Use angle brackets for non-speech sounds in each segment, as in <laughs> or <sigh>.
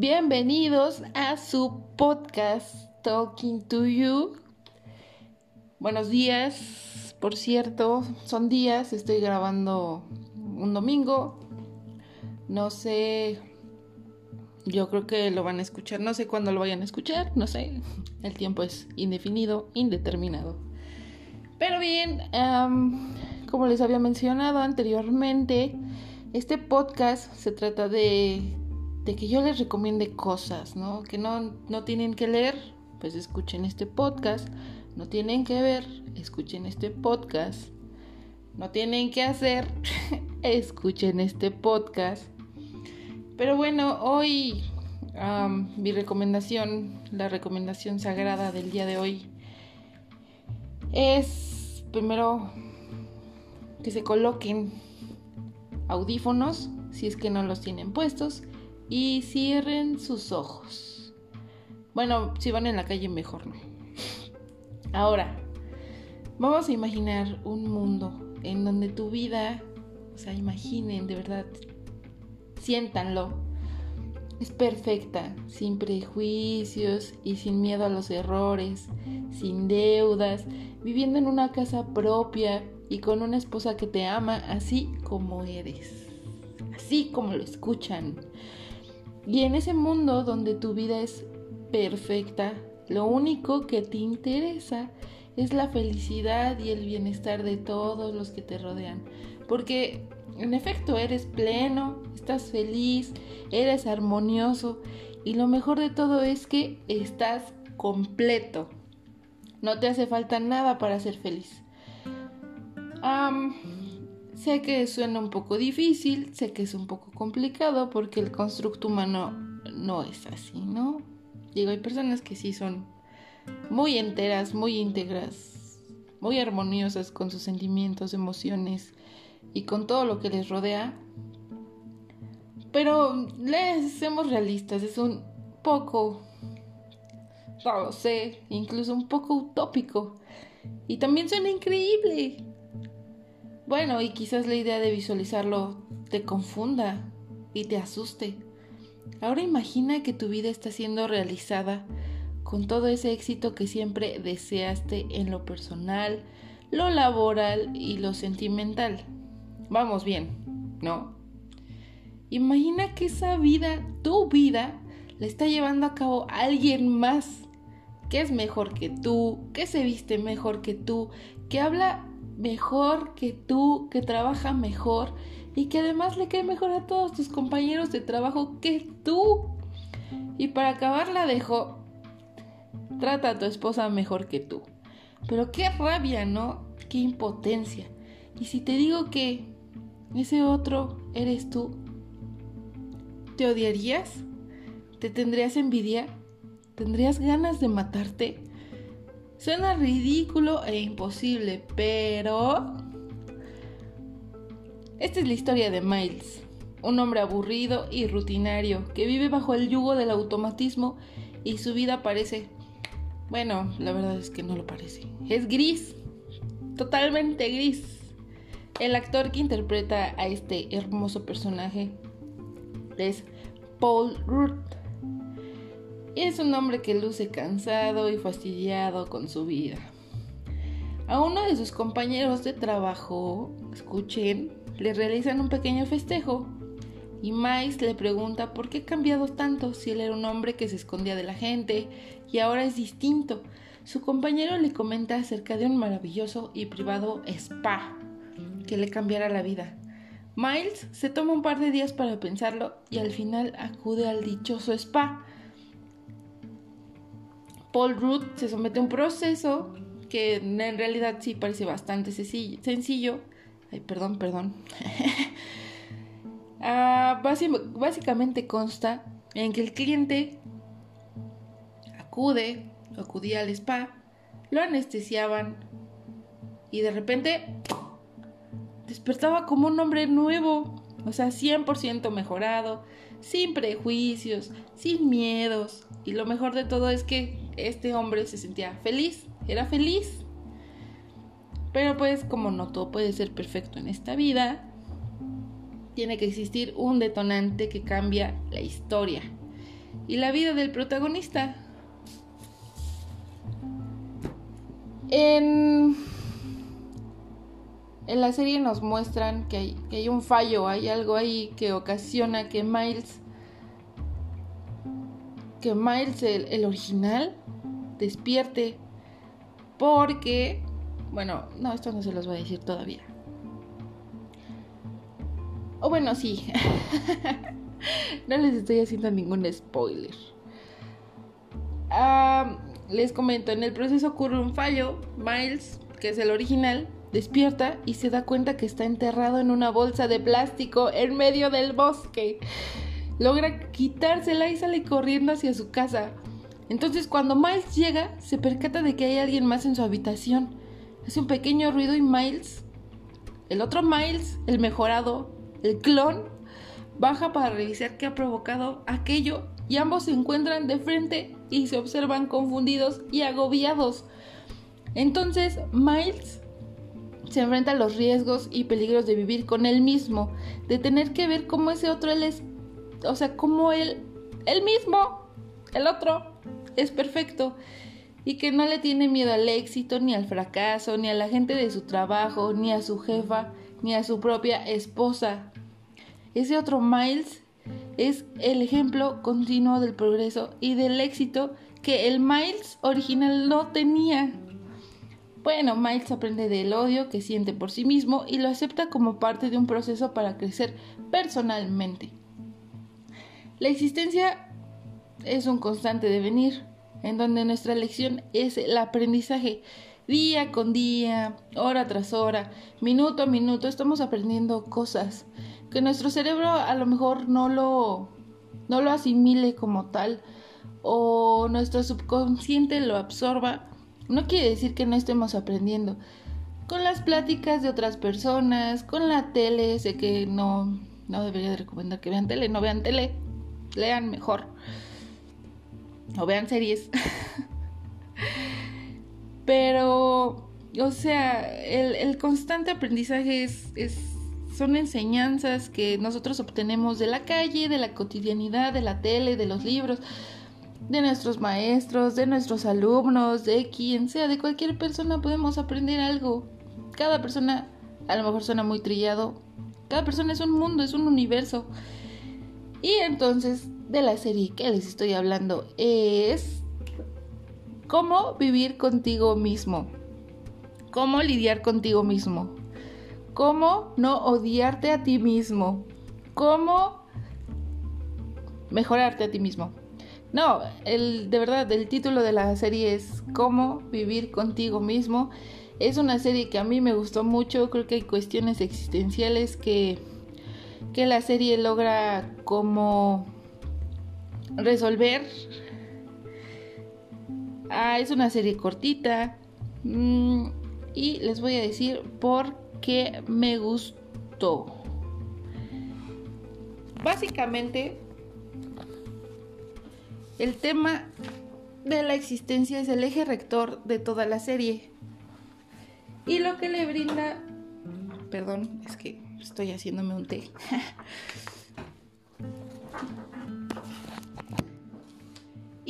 Bienvenidos a su podcast Talking to You. Buenos días, por cierto, son días, estoy grabando un domingo. No sé, yo creo que lo van a escuchar, no sé cuándo lo vayan a escuchar, no sé, el tiempo es indefinido, indeterminado. Pero bien, como les había mencionado anteriormente, este podcast se trata de, que yo les recomiende cosas, ¿no? Que no, no tienen que leer, pues escuchen este podcast. No tienen que ver, escuchen este podcast. No tienen que hacer, <laughs> escuchen este podcast. Pero bueno, hoy mi recomendación, la recomendación sagrada del día de hoy, es primero que se coloquen audífonos si es que no los tienen puestos y cierren sus ojos. Bueno, si van en la calle mejor no. Ahora, vamos a imaginar un mundo en donde tu vida, o sea, imaginen de verdad, siéntanlo, es perfecta, sin prejuicios y sin miedo a los errores, sin deudas, viviendo en una casa propia y con una esposa que te ama así como eres, así como lo escuchan. Y en ese mundo donde tu vida es perfecta, lo único que te interesa es la felicidad y el bienestar de todos los que te rodean. Porque en efecto eres pleno, estás feliz, eres armonioso y lo mejor de todo es que estás completo. No te hace falta nada para ser feliz. Sé que suena un poco difícil, sé que es un poco complicado porque el constructo humano no es así, ¿no? Digo, hay personas que sí son muy enteras, muy íntegras, muy armoniosas con sus sentimientos, emociones y con todo lo que les rodea. Pero les seamos realistas, es un poco, no sé, incluso un poco utópico. Y también suena increíble. Bueno, y quizás la idea de visualizarlo te confunda y te asuste. Ahora imagina que tu vida está siendo realizada con todo ese éxito que siempre deseaste en lo personal, lo laboral y lo sentimental. Vamos bien, ¿no? Imagina que esa vida, tu vida, la está llevando a cabo alguien más, que es mejor que tú, que se viste mejor que tú, que habla mejor que tú, que trabaja mejor y que además le cae mejor a todos tus compañeros de trabajo que tú. Y para acabar la dejo, trata a tu esposa mejor que tú. Pero qué rabia, ¿no? Qué impotencia. Y si te digo que ese otro eres tú, ¿te odiarías? ¿Te tendrías envidia? ¿Tendrías ganas de matarte? Suena ridículo e imposible, pero esta es la historia de Miles, un hombre aburrido y rutinario que vive bajo el yugo del automatismo y su vida parece... Bueno, la verdad es que no lo parece. Es gris, totalmente gris. El actor que interpreta a este hermoso personaje es Paul Rudd. Es un hombre que luce cansado y fastidiado con su vida. A uno de sus compañeros de trabajo, escuchen, le realizan un pequeño festejo y Miles le pregunta por qué ha cambiado tanto si él era un hombre que se escondía de la gente y ahora es distinto. Su compañero le comenta acerca de un maravilloso y privado spa que le cambiará la vida. Miles se toma un par de días para pensarlo y al final acude al dichoso spa. Paul Rudd se somete a un proceso que en realidad sí parece bastante sencillo Ay, perdón, perdón. <laughs> Ah, básicamente consta en que el cliente acude, acudía al spa, lo anestesiaban y de repente despertaba como un hombre nuevo, o sea, 100% mejorado, sin prejuicios, sin miedos. Y lo mejor de todo es que este hombre se sentía feliz, era feliz. Pero pues como no todo puede ser perfecto en esta vida, tiene que existir un detonante que cambia la historia. y la vida del protagonista. En, en la serie nos muestran que hay, que hay un fallo, hay algo ahí que ocasiona que Miles, que Miles, el, original, despierte porque, bueno, no, esto no se los voy a decir todavía. O bueno, sí. <laughs> no les estoy haciendo ningún spoiler. les comento, en el proceso ocurre un fallo. Miles, que es el original, despierta y se da cuenta que está enterrado en una bolsa de plástico en medio del bosque. Logra quitársela y sale corriendo hacia su casa. Entonces cuando Miles llega, se percata de que hay alguien más en su habitación. Hace un pequeño ruido y Miles, el otro Miles, el mejorado, el clon, baja para revisar qué ha provocado aquello y ambos se encuentran de frente y se observan confundidos y agobiados. Entonces Miles se enfrenta a los riesgos y peligros de vivir con él mismo, de tener que ver cómo ese otro él es, o sea, cómo él, él mismo, el otro, es perfecto y que no le tiene miedo al éxito, ni al fracaso, ni a la gente de su trabajo, ni a su jefa, ni a su propia esposa. Ese otro Miles es el ejemplo continuo del progreso y del éxito que el Miles original no tenía. Bueno, Miles aprende del odio que siente por sí mismo y lo acepta como parte de un proceso para crecer personalmente. La existencia es un constante devenir, en donde nuestra lección es el aprendizaje. Día con día, hora tras hora, minuto a minuto, estamos aprendiendo cosas que nuestro cerebro a lo mejor no lo, no lo asimile como tal o nuestro subconsciente lo absorba. No quiere decir que no estemos aprendiendo. Con las pláticas de otras personas, con la tele, sé que no, no debería de recomendar que vean tele, no vean tele, lean mejor o vean series. <laughs> Pero, o sea, el, constante aprendizaje es, son enseñanzas que nosotros obtenemos de la calle, de la cotidianidad, de la tele, de los libros, de nuestros maestros, de nuestros alumnos, de quien sea, de cualquier persona podemos aprender algo. Cada persona, a lo mejor suena muy trillado, cada persona es un mundo, es un universo. Y entonces de la serie que les estoy hablando es cómo vivir contigo mismo, cómo lidiar contigo mismo, cómo no odiarte a ti mismo, cómo mejorarte a ti mismo. No, el, de verdad, el título de la serie es Cómo vivir contigo mismo. Es una serie que a mí me gustó mucho, creo que hay cuestiones existenciales que, que la serie logra como resolver. Ah, es una serie cortita. Mm, y les voy a decir por qué me gustó. Básicamente, el tema de la existencia es el eje rector de toda la serie. Y lo que le brinda... Perdón, es que estoy haciéndome un té. <laughs>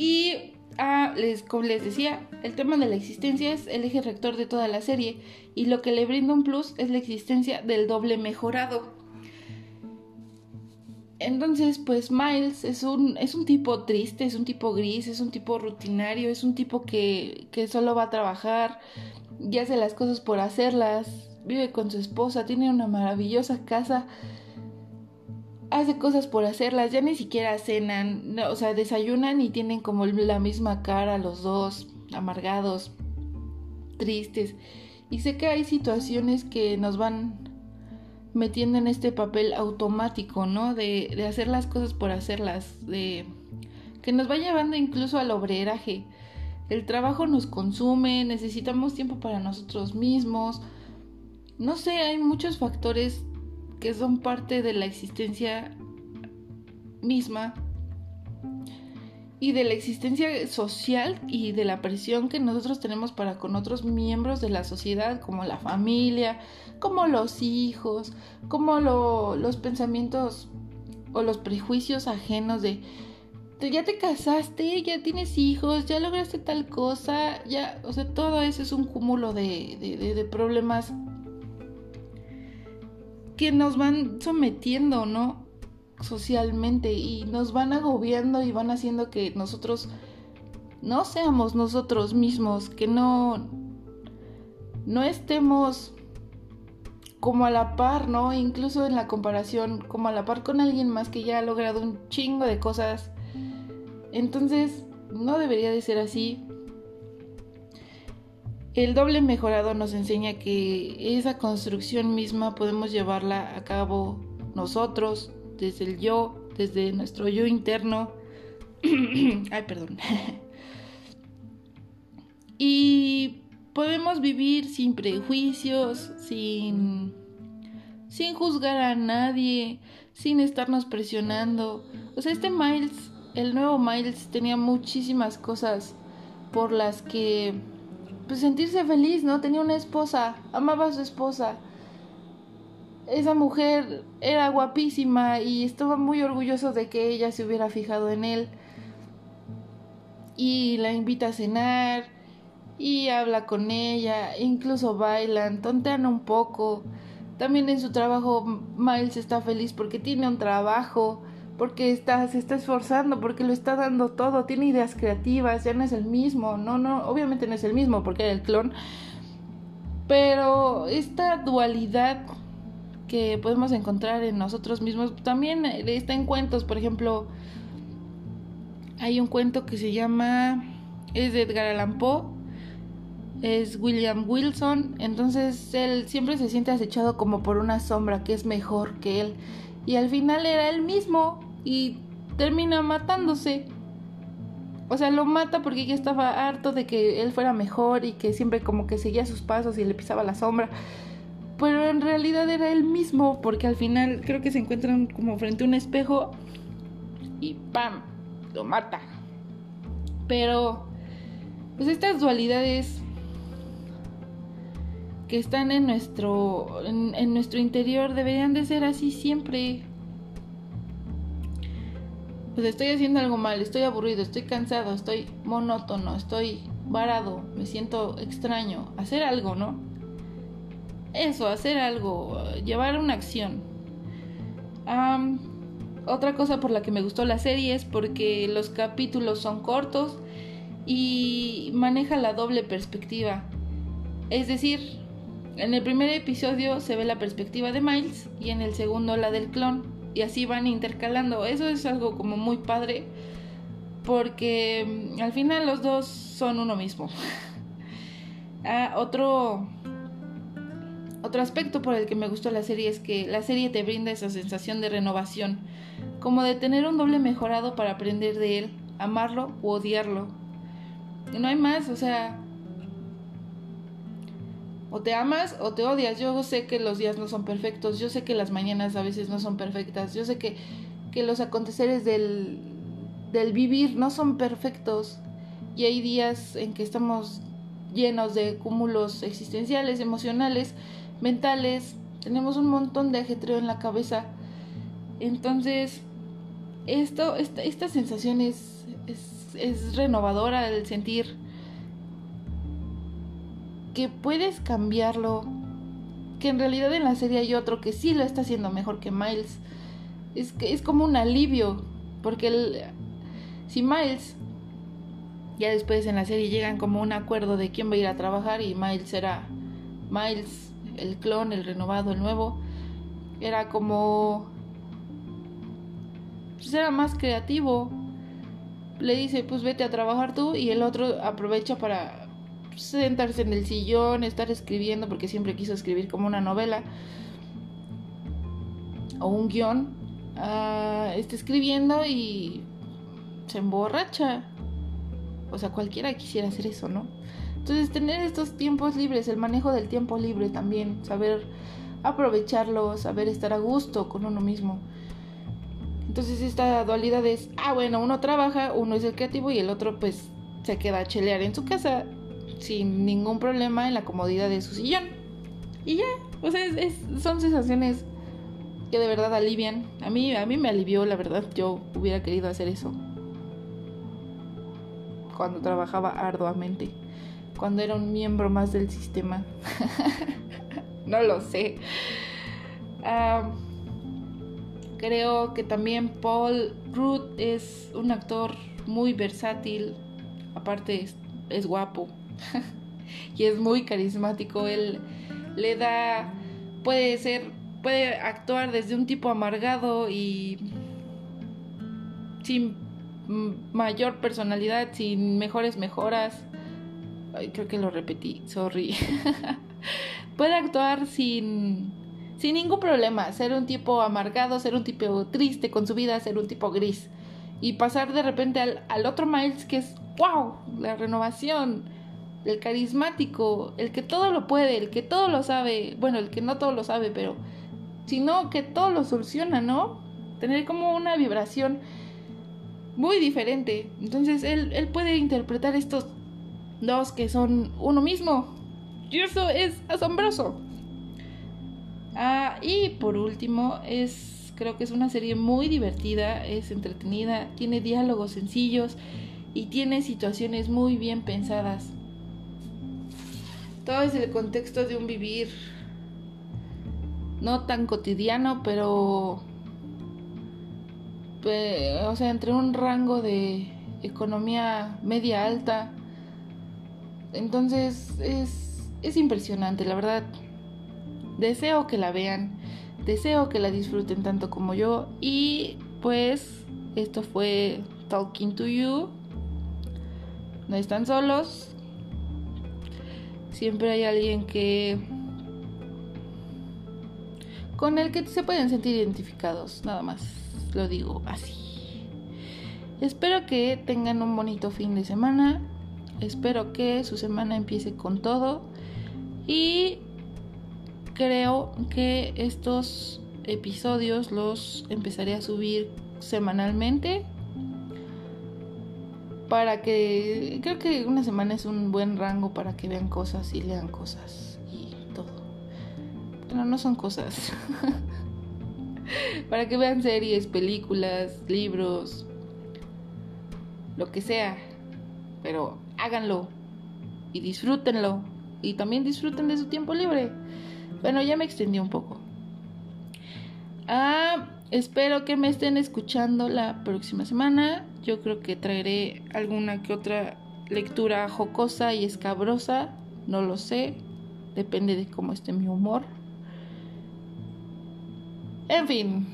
Y ah, les, como les decía, el tema de la existencia es el eje rector de toda la serie y lo que le brinda un plus es la existencia del doble mejorado. Entonces, pues Miles es un, es un tipo triste, es un tipo gris, es un tipo rutinario, es un tipo que, que solo va a trabajar y hace las cosas por hacerlas, vive con su esposa, tiene una maravillosa casa hace cosas por hacerlas, ya ni siquiera cenan, o sea, desayunan y tienen como la misma cara los dos, amargados, tristes. Y sé que hay situaciones que nos van metiendo en este papel automático, ¿no? De, de hacer las cosas por hacerlas, de que nos va llevando incluso al obreraje. El trabajo nos consume, necesitamos tiempo para nosotros mismos. No sé, hay muchos factores que son parte de la existencia misma y de la existencia social y de la presión que nosotros tenemos para con otros miembros de la sociedad, como la familia, como los hijos, como los pensamientos o los prejuicios ajenos de ya te casaste, ya tienes hijos, ya lograste tal cosa, ya, o sea, todo eso es un cúmulo de, de, de problemas que nos van sometiendo, ¿no? Socialmente y nos van agobiando y van haciendo que nosotros no seamos nosotros mismos, que no, no estemos como a la par, ¿no? Incluso en la comparación, como a la par con alguien más que ya ha logrado un chingo de cosas. Entonces, no debería de ser así. El doble mejorado nos enseña que esa construcción misma podemos llevarla a cabo nosotros, desde el yo, desde nuestro yo interno. <clears throat> Ay, perdón. <laughs> y podemos vivir sin prejuicios, sin, sin juzgar a nadie, sin estarnos presionando. O sea, este Miles, el nuevo Miles, tenía muchísimas cosas por las que pues sentirse feliz, ¿no? Tenía una esposa, amaba a su esposa. Esa mujer era guapísima y estaba muy orgulloso de que ella se hubiera fijado en él. Y la invita a cenar y habla con ella, incluso bailan, tontean un poco. También en su trabajo Miles está feliz porque tiene un trabajo, porque está, se está esforzando, porque lo está dando todo, tiene ideas creativas, ya no es el mismo, no, no, obviamente no es el mismo porque era el clon. Pero esta dualidad que podemos encontrar en nosotros mismos también está en cuentos, por ejemplo, hay un cuento que se llama es de Edgar Allan Poe es William Wilson, entonces él siempre se siente acechado como por una sombra que es mejor que él y al final era él mismo y termina matándose. O sea, lo mata porque ya estaba harto de que él fuera mejor y que siempre como que seguía sus pasos y le pisaba la sombra. Pero en realidad era él mismo porque al final creo que se encuentran como frente a un espejo y ¡pam! lo mata. Pero pues estas dualidades que están en nuestro, en, nuestro interior deberían de ser así siempre. Pues estoy haciendo algo mal, estoy aburrido, estoy cansado, estoy monótono, estoy varado, me siento extraño. Hacer algo, ¿no? Eso, hacer algo, llevar una acción. otra cosa por la que me gustó la serie es porque los capítulos son cortos y maneja la doble perspectiva. Es decir, en el primer episodio se ve la perspectiva de Miles y en el segundo la del clon y así van intercalando. Eso es algo como muy padre porque mm, al final los dos son uno mismo. <laughs> ah, otro otro aspecto por el que me gustó la serie es que la serie te brinda esa sensación de renovación, como de tener un doble mejorado para aprender de él, amarlo u odiarlo. Y no hay más, o sea, o te amas o te odias. Yo sé que los días no son perfectos, yo sé que las mañanas a veces no son perfectas, yo sé que, que los aconteceres del, del vivir no son perfectos y hay días en que estamos llenos de cúmulos existenciales, emocionales, mentales, tenemos un montón de ajetreo en la cabeza. Entonces, esto, esta, esta sensación es, renovadora el sentir que puedes cambiarlo, que en realidad en la serie hay otro que sí lo está haciendo mejor que Miles. Es que es como un alivio, porque el, si Miles ya después en la serie llegan como un acuerdo de quién va a ir a trabajar y Miles era Miles, el clon, el renovado, el nuevo, era como pues era más creativo. Le dice, pues vete a trabajar tú y el otro aprovecha para sentarse en el sillón, estar escribiendo, porque siempre quiso escribir como una novela o un guion, uh, está escribiendo y se emborracha. O sea, cualquiera quisiera hacer eso, ¿no? Entonces, tener estos tiempos libres, el manejo del tiempo libre también, saber aprovecharlo, saber estar a gusto con uno mismo. Entonces, esta dualidad es, ah, bueno, uno trabaja, uno es el creativo y el otro pues se queda a chelear en su casa sin ningún problema en la comodidad de su sillón. Y ya, o sea, son sensaciones que de verdad alivian. A mí, a mí me alivió, la verdad, yo hubiera querido hacer eso. cuando trabajaba arduamente, cuando era un miembro más del sistema. <laughs> no lo sé. creo que también Paul Rudd es un actor muy versátil, aparte es, guapo <laughs> y es muy carismático. Él le da, puede ser, puede actuar desde un tipo amargado y sin mayor personalidad, sin mejores mejoras. Creo que lo repetí, sorry. <laughs> puede actuar sin sin ningún problema, ser un tipo amargado, ser un tipo triste con su vida, ser un tipo gris y pasar de repente al, al otro Miles que es, wow, la renovación, el carismático, el que todo lo puede, el que todo lo sabe, bueno, el que no todo lo sabe, pero sino que todo lo soluciona, ¿no? Tener como una vibración muy diferente. Entonces él, él puede interpretar estos dos que son uno mismo. Y eso es asombroso. Ah, y por último es Creo que es una serie muy divertida, es entretenida, tiene diálogos sencillos y tiene situaciones muy bien pensadas. Todo es el contexto de un vivir no tan cotidiano, pero o sea, entre un rango de economía media alta. Entonces es, es impresionante, la verdad. Deseo que la vean. Deseo que la disfruten tanto como yo. Y pues esto fue Talking to You. No están solos. Siempre hay alguien que... Con el que se pueden sentir identificados. Nada más. Lo digo así. Espero que tengan un bonito fin de semana. Espero que su semana empiece con todo. Y creo que estos episodios los empezaré a subir semanalmente para que creo que una semana es un buen rango para que vean cosas y lean cosas y todo. Pero no son cosas. <laughs> para que vean series, películas, libros, lo que sea. Pero háganlo y disfrútenlo y también disfruten de su tiempo libre. Bueno, ya me extendí un poco. Ah, espero que me estén escuchando la próxima semana. Yo creo que traeré alguna que otra lectura jocosa y escabrosa. No lo sé. Depende de cómo esté mi humor. En fin.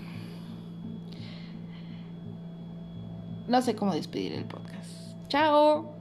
No sé cómo despedir el podcast. Chao.